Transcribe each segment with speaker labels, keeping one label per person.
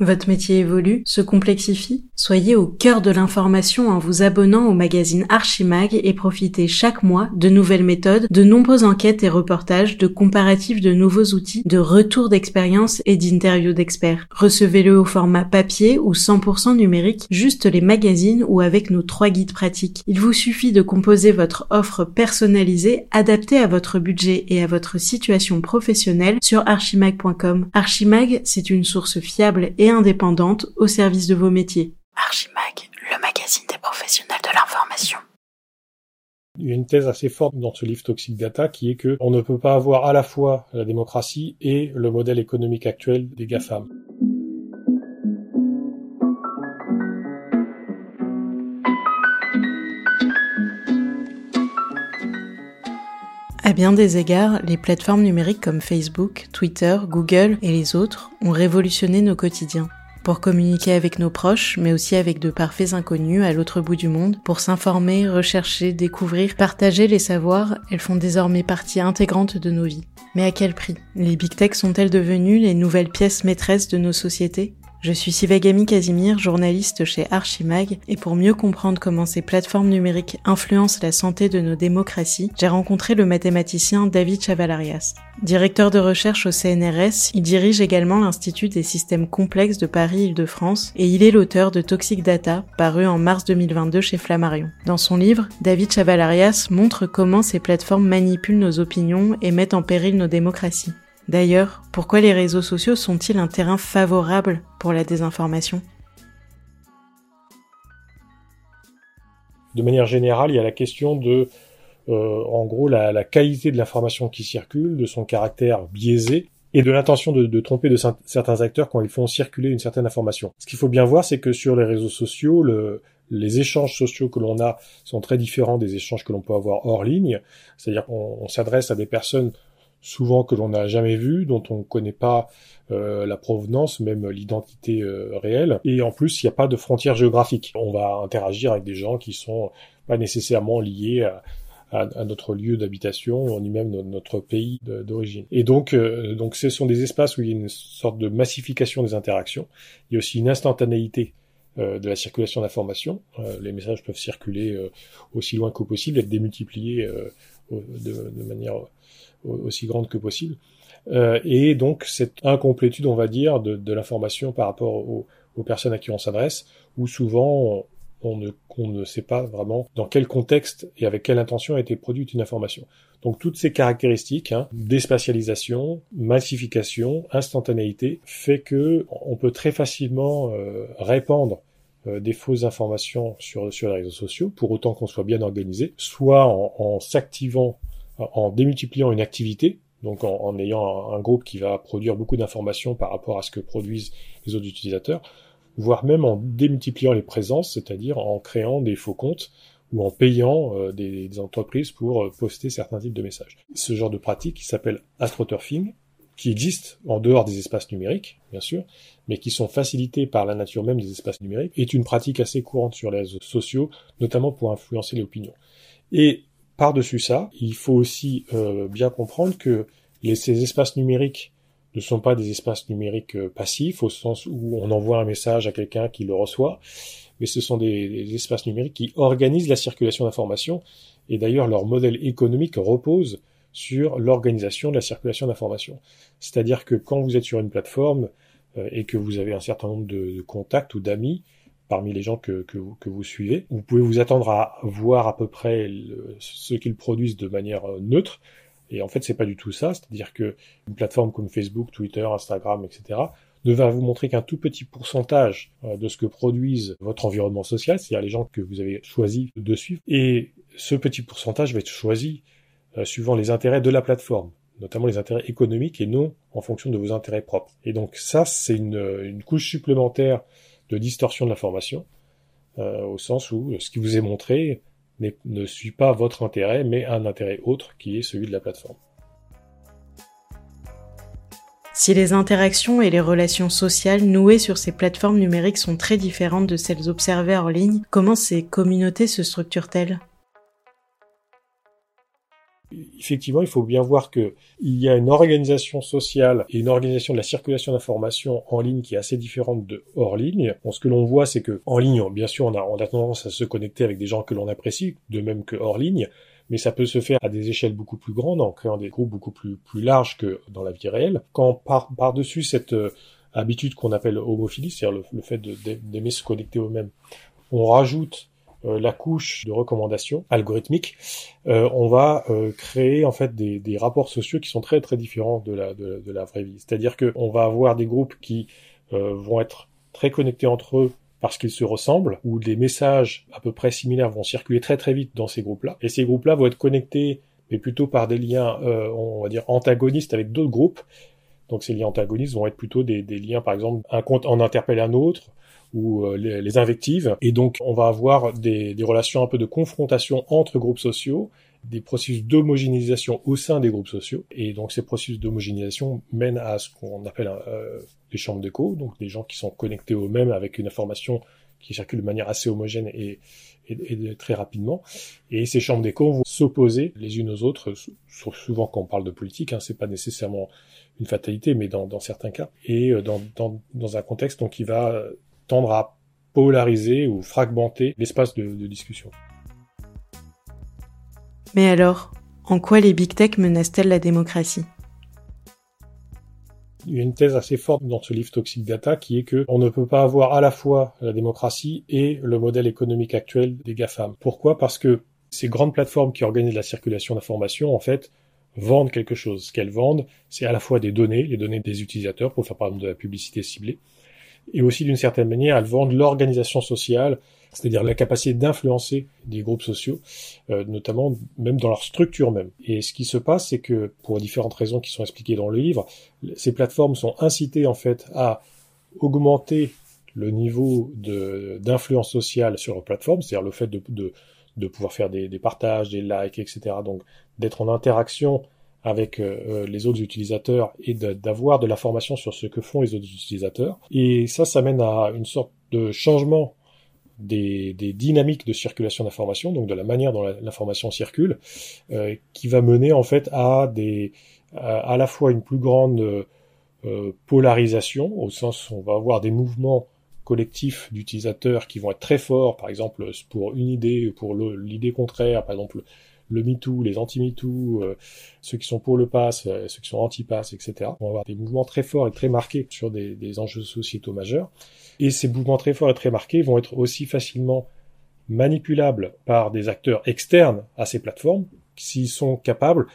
Speaker 1: Votre métier évolue, se complexifie Soyez au cœur de l'information en vous abonnant au magazine Archimag et profitez chaque mois de nouvelles méthodes, de nombreuses enquêtes et reportages, de comparatifs de nouveaux outils, de retours d'expérience et d'interviews d'experts. Recevez-le au format papier ou 100% numérique, juste les magazines ou avec nos trois guides pratiques. Il vous suffit de composer votre offre personnalisée, adaptée à votre budget et à votre situation professionnelle sur archimag.com. Archimag, c'est une source fiable et indépendante au service de vos métiers.
Speaker 2: Archimag, le magazine des professionnels de l'information.
Speaker 3: Il y a une thèse assez forte dans ce livre Toxic Data qui est que on ne peut pas avoir à la fois la démocratie et le modèle économique actuel des GAFAM.
Speaker 1: Bien des égards, les plateformes numériques comme Facebook, Twitter, Google et les autres ont révolutionné nos quotidiens. Pour communiquer avec nos proches, mais aussi avec de parfaits inconnus à l'autre bout du monde, pour s'informer, rechercher, découvrir, partager les savoirs, elles font désormais partie intégrante de nos vies. Mais à quel prix? Les big tech sont-elles devenues les nouvelles pièces maîtresses de nos sociétés? Je suis Sivagami Casimir, journaliste chez Archimag, et pour mieux comprendre comment ces plateformes numériques influencent la santé de nos démocraties, j'ai rencontré le mathématicien David Chavalarias. Directeur de recherche au CNRS, il dirige également l'Institut des systèmes complexes de Paris-Île-de-France et il est l'auteur de Toxic Data, paru en mars 2022 chez Flammarion. Dans son livre, David Chavalarias montre comment ces plateformes manipulent nos opinions et mettent en péril nos démocraties. D'ailleurs, pourquoi les réseaux sociaux sont-ils un terrain favorable pour la désinformation?
Speaker 3: De manière générale, il y a la question de, euh, en gros, la, qualité de l'information qui circule, de son caractère biaisé et de l'intention de, tromper de certains acteurs quand ils font circuler une certaine information. Ce qu'il faut bien voir, c'est que sur les réseaux sociaux, les échanges sociaux que l'on a sont très différents des échanges que l'on peut avoir hors ligne. C'est-à-dire qu'on s'adresse à des personnes souvent que l'on n'a jamais vu, dont on ne connaît pas euh, la provenance, même l'identité euh, réelle. Et en plus, il n'y a pas de frontières géographiques. On va interagir avec des gens qui sont pas nécessairement liés à, notre lieu d'habitation, ni même notre pays d'origine. Et donc, euh, donc, ce sont des espaces où il y a une sorte de massification des interactions. Il y a aussi une instantanéité de la circulation d'informations. les messages peuvent circuler aussi loin que possible, être démultipliés de, de, manière aussi grande que possible. Euh, et donc cette incomplétude, on va dire, de, de l'information par rapport aux, aux, personnes à qui on s'adresse, où souvent on ne, on ne sait pas vraiment dans quel contexte et avec quelle intention a été produite une information. Donc toutes ces caractéristiques, hein, déspatialisation, massification, instantanéité, fait que on peut très facilement euh, répandre des fausses informations sur, sur les réseaux sociaux, pour autant qu'on soit bien organisé, soit en, s'activant en démultipliant une activité, donc en, ayant un, groupe qui va produire beaucoup d'informations par rapport à ce que produisent les autres utilisateurs, voire même en démultipliant les présences, c'est-à-dire en créant des faux comptes ou en payant euh, des, entreprises pour euh, poster certains types de messages. Ce genre de pratique s'appelle astroturfing, qui existe en dehors des espaces numériques, bien sûr, mais qui sont facilités par la nature même des espaces numériques, est une pratique assez courante sur les réseaux sociaux, notamment pour influencer l'opinion. Et par-dessus ça, il faut aussi euh, bien comprendre que ces espaces numériques ne sont pas des espaces numériques euh, passifs au sens où on envoie un message à quelqu'un qui le reçoit, mais ce sont des, espaces numériques qui organisent la circulation d'informations et d'ailleurs leur modèle économique repose sur l'organisation de la circulation d'informations. C'est-à-dire que quand vous êtes sur une plateforme euh, et que vous avez un certain nombre de contacts ou d'amis, parmi les gens que, que, que, vous suivez. Vous pouvez vous attendre à voir à peu près ce qu'ils produisent de manière euh, neutre. Et en fait, c'est pas du tout ça. C'est-à-dire que une plateforme comme Facebook, Twitter, Instagram, etc., ne va vous montrer qu'un tout petit pourcentage euh, de ce que produisent votre environnement social, c'est-à-dire les gens que vous avez choisi de suivre. Et ce petit pourcentage va être choisi suivant les intérêts de la plateforme notamment les intérêts économiques et non en fonction de vos intérêts propres. Et donc ça, c'est une, une couche supplémentaire de distorsion de l'information, euh, au sens où ce qui vous est montré ne suit pas votre intérêt, mais un intérêt autre qui est celui de la plateforme.
Speaker 1: Si les interactions et les relations sociales nouées sur ces plateformes numériques sont très différentes de celles observées en ligne, comment ces communautés se structurent-elles?
Speaker 3: Effectivement, il faut bien voir que il y a une organisation sociale et une organisation de la circulation d'informations en ligne qui est assez différente de hors ligne. Ce que l'on voit, c'est que en ligne, bien sûr, on a, tendance à se connecter avec des gens que l'on apprécie, de même que hors ligne mais ça peut se faire à des échelles beaucoup plus grandes, en créant des groupes beaucoup plus, plus larges que dans la vie réelle. Quand par, par-dessus cette euh, habitude qu'on appelle homophilie, c'est-à-dire le, fait d'aimer se connecter eux-mêmes, on rajoute la couche de recommandations algorithmiques, euh, on va créer en fait des, des, rapports sociaux qui sont très très différents de la, de, de la vraie vie. C'est-à-dire qu'on va avoir des groupes qui vont être très connectés entre eux parce qu'ils se ressemblent, où des messages à peu près similaires vont circuler très très vite dans ces groupes-là. Et ces groupes-là vont être connectés, mais plutôt par des liens, euh, on va dire, antagonistes avec d'autres groupes. Donc ces liens antagonistes vont être plutôt des, liens, par exemple, un compte en interpelle un autre, ou euh, les, invectives. Et donc on va avoir des, des relations un peu de confrontation entre groupes sociaux, des processus d'homogénéisation au sein des groupes sociaux. Et donc ces processus d'homogénéisation mènent à ce qu'on appelle euh, les chambres d'écho, donc des gens qui sont connectés eux-mêmes avec une information qui circule de manière assez homogène et, et, très rapidement. Et ces chambres d'écho vont s'opposer les unes aux autres, souvent quand on parle de politique, hein, c'est pas nécessairement une fatalité, mais dans, dans certains cas, et euh, dans, dans, dans, un contexte donc qui va tendre à polariser ou fragmenter l'espace de, de discussion.
Speaker 1: Mais alors, en quoi les big tech menacent-elles la démocratie?
Speaker 3: Il y a une thèse assez forte dans ce livre Toxic Data qui est que on ne peut pas avoir à la fois la démocratie et le modèle économique actuel des GAFAM. Pourquoi? Parce que ces grandes plateformes qui organisent la circulation d'informations, en fait, vendent quelque chose. Ce qu'elles vendent, c'est à la fois des données, les données des utilisateurs pour faire par exemple de la publicité ciblée, et aussi d'une certaine manière, elles vendent l'organisation sociale, c'est-à-dire la capacité d'influencer des groupes sociaux, euh, notamment même dans leur structure même. Et ce qui se passe, c'est que pour différentes raisons qui sont expliquées dans le livre, ces plateformes sont incitées en fait à augmenter le niveau d'influence sociale sur leur plateforme, c'est-à-dire le fait de, de, de pouvoir faire des, des, partages, des likes, etc. Donc d'être en interaction avec euh, euh, les autres utilisateurs et d'avoir de, l'information sur ce que font les autres utilisateurs. Et ça, ça mène à une sorte de changement des, des dynamiques de circulation d'information, donc de la manière dont l'information circule, euh, qui va mener en fait à des à, la fois une plus grande euh, polarisation, au sens où on va avoir des mouvements collectifs d'utilisateurs qui vont être très forts, par exemple pour une idée, pour l'idée contraire, par exemple le MeToo, les anti-MeToo, euh, ceux qui sont pour le pass, euh, ceux qui sont anti-pass, etc. On va avoir des mouvements très forts et très marqués sur des, des enjeux sociétaux majeurs. Et ces mouvements très forts et très marqués vont être aussi facilement manipulables par des acteurs externes à ces plateformes s'ils sont capables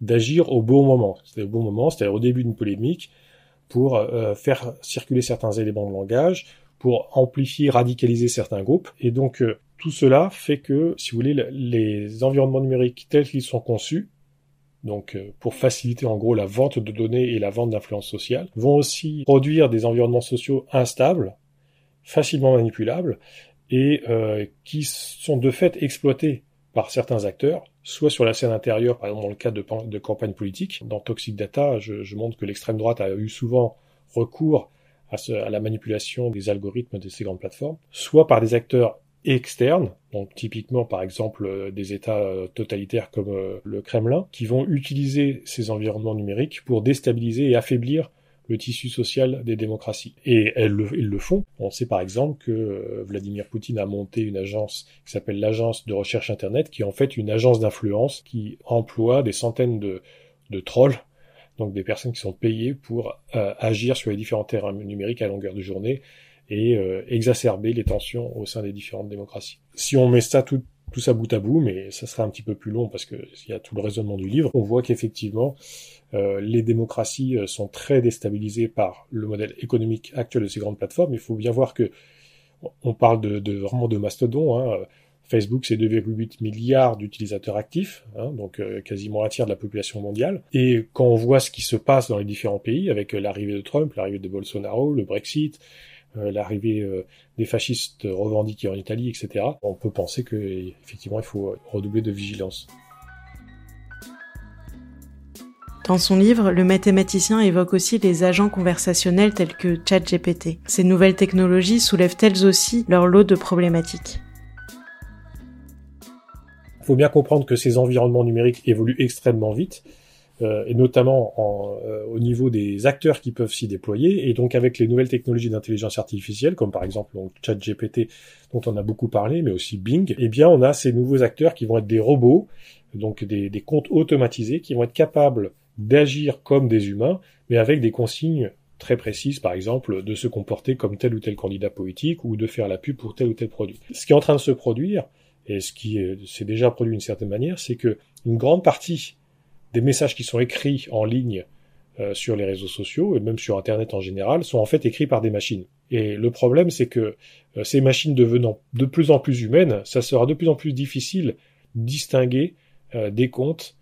Speaker 3: d'agir au bon moment. C'est-à-dire au bon moment, c'est-à-dire au début d'une polémique, pour euh, faire circuler certains éléments de langage, pour amplifier, radicaliser certains groupes. Et donc, tout cela fait que, si vous voulez, les environnements numériques tels qu'ils sont conçus, donc euh, pour faciliter en gros la vente de données et la vente d'influence sociale, vont aussi produire des environnements sociaux instables, facilement manipulables, et euh, qui sont de fait exploités par certains acteurs, soit sur la scène intérieure, par exemple dans le cadre de, campagnes politiques. Dans Toxic Data, je, montre que l'extrême droite a eu souvent recours à, la manipulation des algorithmes de ces grandes plateformes, soit par des acteurs externes, donc typiquement par exemple euh, des États euh, totalitaires comme euh, le Kremlin, qui vont utiliser ces environnements numériques pour déstabiliser et affaiblir le tissu social des démocraties. Et elles le, ils le font. On sait par exemple que Vladimir Poutine a monté une agence qui s'appelle l'agence de recherche Internet, qui est en fait une agence d'influence qui emploie des centaines de, de trolls, donc des personnes qui sont payées pour agir sur les différents terrains numériques à longueur de journée et euh, exacerber les tensions au sein des différentes démocraties. Si on met ça tout, tout ça bout à bout, mais ça sera un petit peu plus long parce qu'il y a tout le raisonnement du livre, on voit qu'effectivement, euh, les démocraties euh, sont très déstabilisées par le modèle économique actuel de ces grandes plateformes. Il faut bien voir que on parle de, de vraiment de mastodon. Hein. Facebook, c'est 2,8 milliards d'utilisateurs actifs, hein, donc quasiment un tiers de la population mondiale. Et quand on voit ce qui se passe dans les différents pays, avec l'arrivée de Trump, l'arrivée de Bolsonaro, le Brexit, euh, l'arrivée euh, des fascistes revendiqués en Italie, etc. On peut penser que effectivement il faut redoubler de vigilance.
Speaker 1: Dans son livre, le mathématicien évoque aussi les agents conversationnels tels que ChatGPT. Ces nouvelles technologies soulèvent elles aussi leur lot de problématiques?
Speaker 3: Faut bien comprendre que ces environnements numériques évoluent extrêmement vite, euh, et notamment en, euh, au niveau des acteurs qui peuvent s'y déployer. Et donc avec les nouvelles technologies d'intelligence artificielle, comme par exemple donc, ChatGPT dont on a beaucoup parlé, mais aussi Bing, eh bien on a ces nouveaux acteurs qui vont être des robots, donc des, des comptes automatisés, qui vont être capables d'agir comme des humains, mais avec des consignes très précises, par exemple, de se comporter comme tel ou tel candidat politique ou de faire la pub pour tel ou tel produit. Ce qui est en train de se produire, et ce qui s'est déjà produit d'une certaine manière, c'est que une grande partie des messages qui sont écrits en ligne euh, sur les réseaux sociaux et même sur Internet en général sont en fait écrits par des machines. Et le problème, c'est que euh, ces machines devenant de plus en plus humaines, ça sera de plus en plus difficile de distinguer euh, des comptes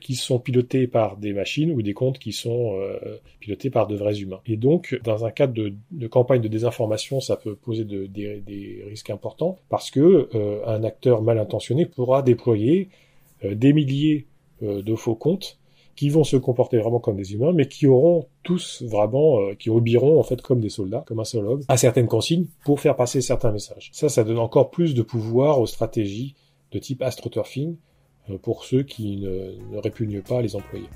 Speaker 3: qui sont pilotés par des machines ou des comptes qui sont pilotés par de vrais humains. Et donc, dans un cadre de, de campagne de désinformation, ça peut poser de, des, risques importants parce que un acteur mal intentionné pourra déployer des milliers euh, de faux comptes qui vont se comporter vraiment comme des humains, mais qui auront tous vraiment, euh, qui obéiront en fait comme des soldats, comme un seul à certaines consignes pour faire passer certains messages. Ça, ça donne encore plus de pouvoir aux stratégies de type astroturfing euh, pour ceux qui ne, ne répugnent pas les employés.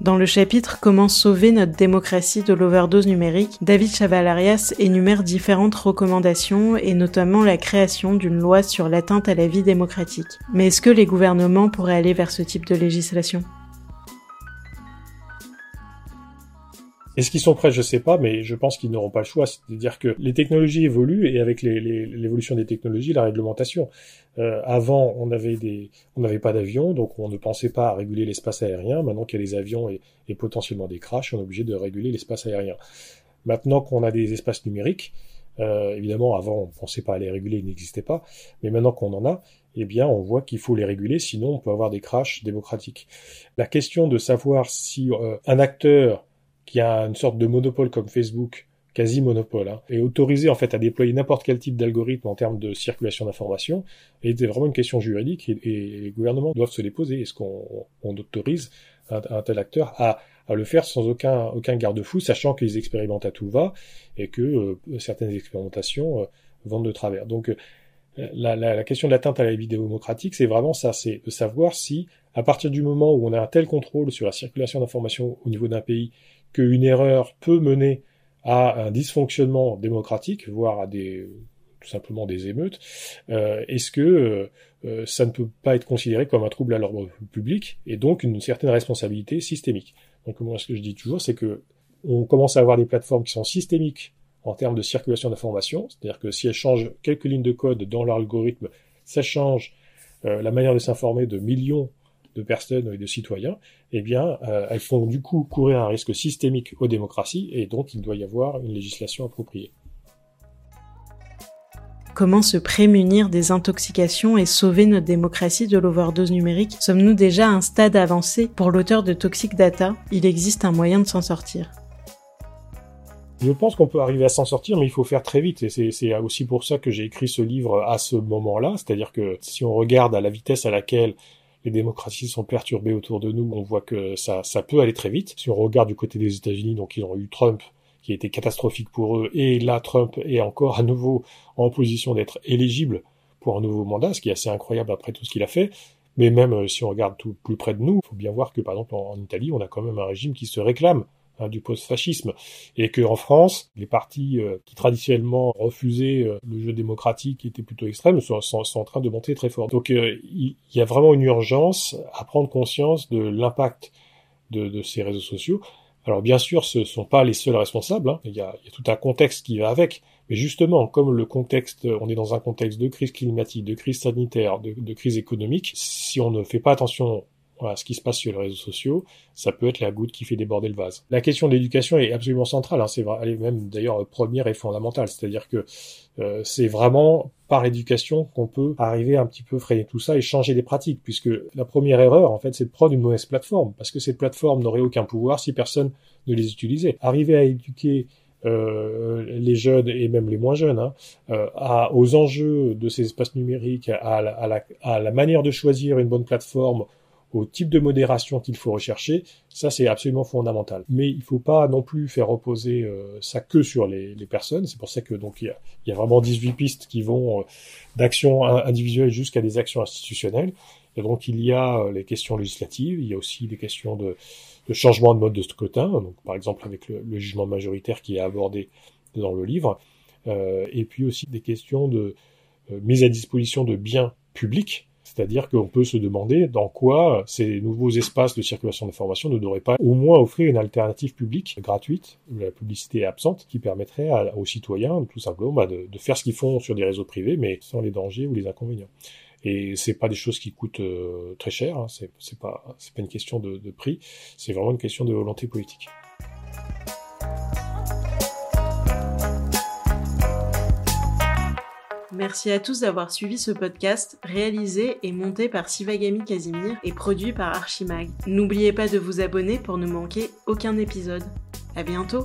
Speaker 1: Dans le chapitre Comment sauver notre démocratie de l'overdose numérique, David Chavalarias énumère différentes recommandations et notamment la création d'une loi sur l'atteinte à la vie démocratique. Mais est-ce que les gouvernements pourraient aller vers ce type de législation?
Speaker 3: Est-ce qu'ils sont prêts? Je sais pas, mais je pense qu'ils n'auront pas le choix. C'est-à-dire que les technologies évoluent et avec l'évolution des technologies, la réglementation. Euh, avant, on avait des, on n'avait pas d'avions, donc on ne pensait pas à réguler l'espace aérien. Maintenant qu'il y a des avions et, et, potentiellement des crashs, on est obligé de réguler l'espace aérien. Maintenant qu'on a des espaces numériques, euh, évidemment, avant, on ne pensait pas à les réguler, ils n'existaient pas. Mais maintenant qu'on en a, eh bien, on voit qu'il faut les réguler, sinon on peut avoir des crashs démocratiques. La question de savoir si euh, un acteur qui a une sorte de monopole comme Facebook, quasi monopole, hein, est autorisé en fait à déployer n'importe quel type d'algorithme en termes de circulation d'informations, et c'est vraiment une question juridique et, les gouvernements doivent se les poser. Est-ce qu'on autorise un, tel acteur à, à, le faire sans aucun, aucun garde-fou, sachant qu'ils expérimentent à tout va et que euh, certaines expérimentations euh, vont de travers? Donc euh, la, la, la, question de l'atteinte à la vie démocratique, c'est vraiment ça, c'est de savoir si, à partir du moment où on a un tel contrôle sur la circulation d'informations au niveau d'un pays, qu'une erreur peut mener à un dysfonctionnement démocratique, voire à des tout simplement des émeutes, euh, est-ce que euh, ça ne peut pas être considéré comme un trouble à l'ordre public et donc une certaine responsabilité systémique? Donc moi, ce que je dis toujours, c'est que on commence à avoir des plateformes qui sont systémiques en termes de circulation d'informations, c'est-à-dire que si elles changent quelques lignes de code dans l'algorithme, ça change euh, la manière de s'informer de millions de personnes et de citoyens, eh bien, euh, elles font du coup courir un risque systémique aux démocraties et donc il doit y avoir une législation appropriée.
Speaker 1: Comment se prémunir des intoxications et sauver notre démocratie de l'overdose numérique? Sommes-nous déjà à un stade avancé? Pour l'auteur de Toxic Data, il existe un moyen de s'en sortir.
Speaker 3: Je pense qu'on peut arriver à s'en sortir, mais il faut faire très vite. Et c'est aussi pour ça que j'ai écrit ce livre à ce moment-là. C'est-à-dire que si on regarde à la vitesse à laquelle les démocraties sont perturbées autour de nous, on voit que ça, peut aller très vite. Si on regarde du côté des États-Unis, donc ils ont eu Trump qui a été catastrophique pour eux, et là Trump est encore à nouveau en position d'être éligible pour un nouveau mandat, ce qui est assez incroyable après tout ce qu'il a fait. Mais même euh, si on regarde tout plus près de nous, il faut bien voir que par exemple en Italie, on a quand même un régime qui se réclame Hein, du post-fascisme, et que en France, les partis euh, qui traditionnellement refusaient euh, le jeu démocratique, qui était plutôt extrême, sont, en train de monter très fort. Donc euh, il y, a vraiment une urgence à prendre conscience de l'impact de, ces réseaux sociaux. Alors bien sûr, ce ne sont pas les seuls responsables, hein. il, y a, tout un contexte qui va avec, mais justement, comme le contexte, on est dans un contexte de crise climatique, de crise sanitaire, de crise économique, si on ne fait pas attention voilà, ce qui se passe sur les réseaux sociaux, ça peut être la goutte qui fait déborder le vase. La question de l'éducation est absolument centrale, hein, c'est vrai, elle est même d'ailleurs première et fondamentale, c'est-à-dire que euh, c'est vraiment par l'éducation qu'on peut arriver un petit peu freiner tout ça et changer les pratiques, puisque la première erreur, en fait, c'est de prendre une mauvaise plateforme, parce que cette plateforme n'aurait aucun pouvoir si personne ne les utilisait. Arriver à éduquer euh, les jeunes et même les moins jeunes hein, euh, à, aux enjeux de ces espaces numériques, à à, la, à la manière de choisir une bonne plateforme, au type de modération qu'il faut rechercher, ça c'est absolument fondamental. Mais il faut pas non plus faire reposer euh, ça que sur les, les personnes. C'est pour ça que donc il y a, vraiment 18 pistes qui vont euh, d'actions individuelles jusqu'à des actions institutionnelles. Et donc il y a euh, les questions législatives, il y a aussi des questions de, changement de mode de scrutin, donc par exemple avec le, jugement majoritaire qui est abordé dans le livre, et puis aussi des questions de mise à disposition de biens publics c'est-à-dire qu'on peut se demander dans quoi ces nouveaux espaces de circulation d'informations ne devraient pas au moins offrir une alternative publique gratuite, où la publicité est absente, qui permettrait aux citoyens tout simplement bah, de, faire ce qu'ils font sur des réseaux privés, mais sans les dangers ou les inconvénients. Et c'est pas des choses qui coûtent euh, très cher, hein, c'est pas une question de prix, c'est vraiment une question de volonté politique.
Speaker 1: Merci à tous d'avoir suivi ce podcast réalisé et monté par Sivagami Casimir et produit par Archimag. N'oubliez pas de vous abonner pour ne manquer aucun épisode. À bientôt!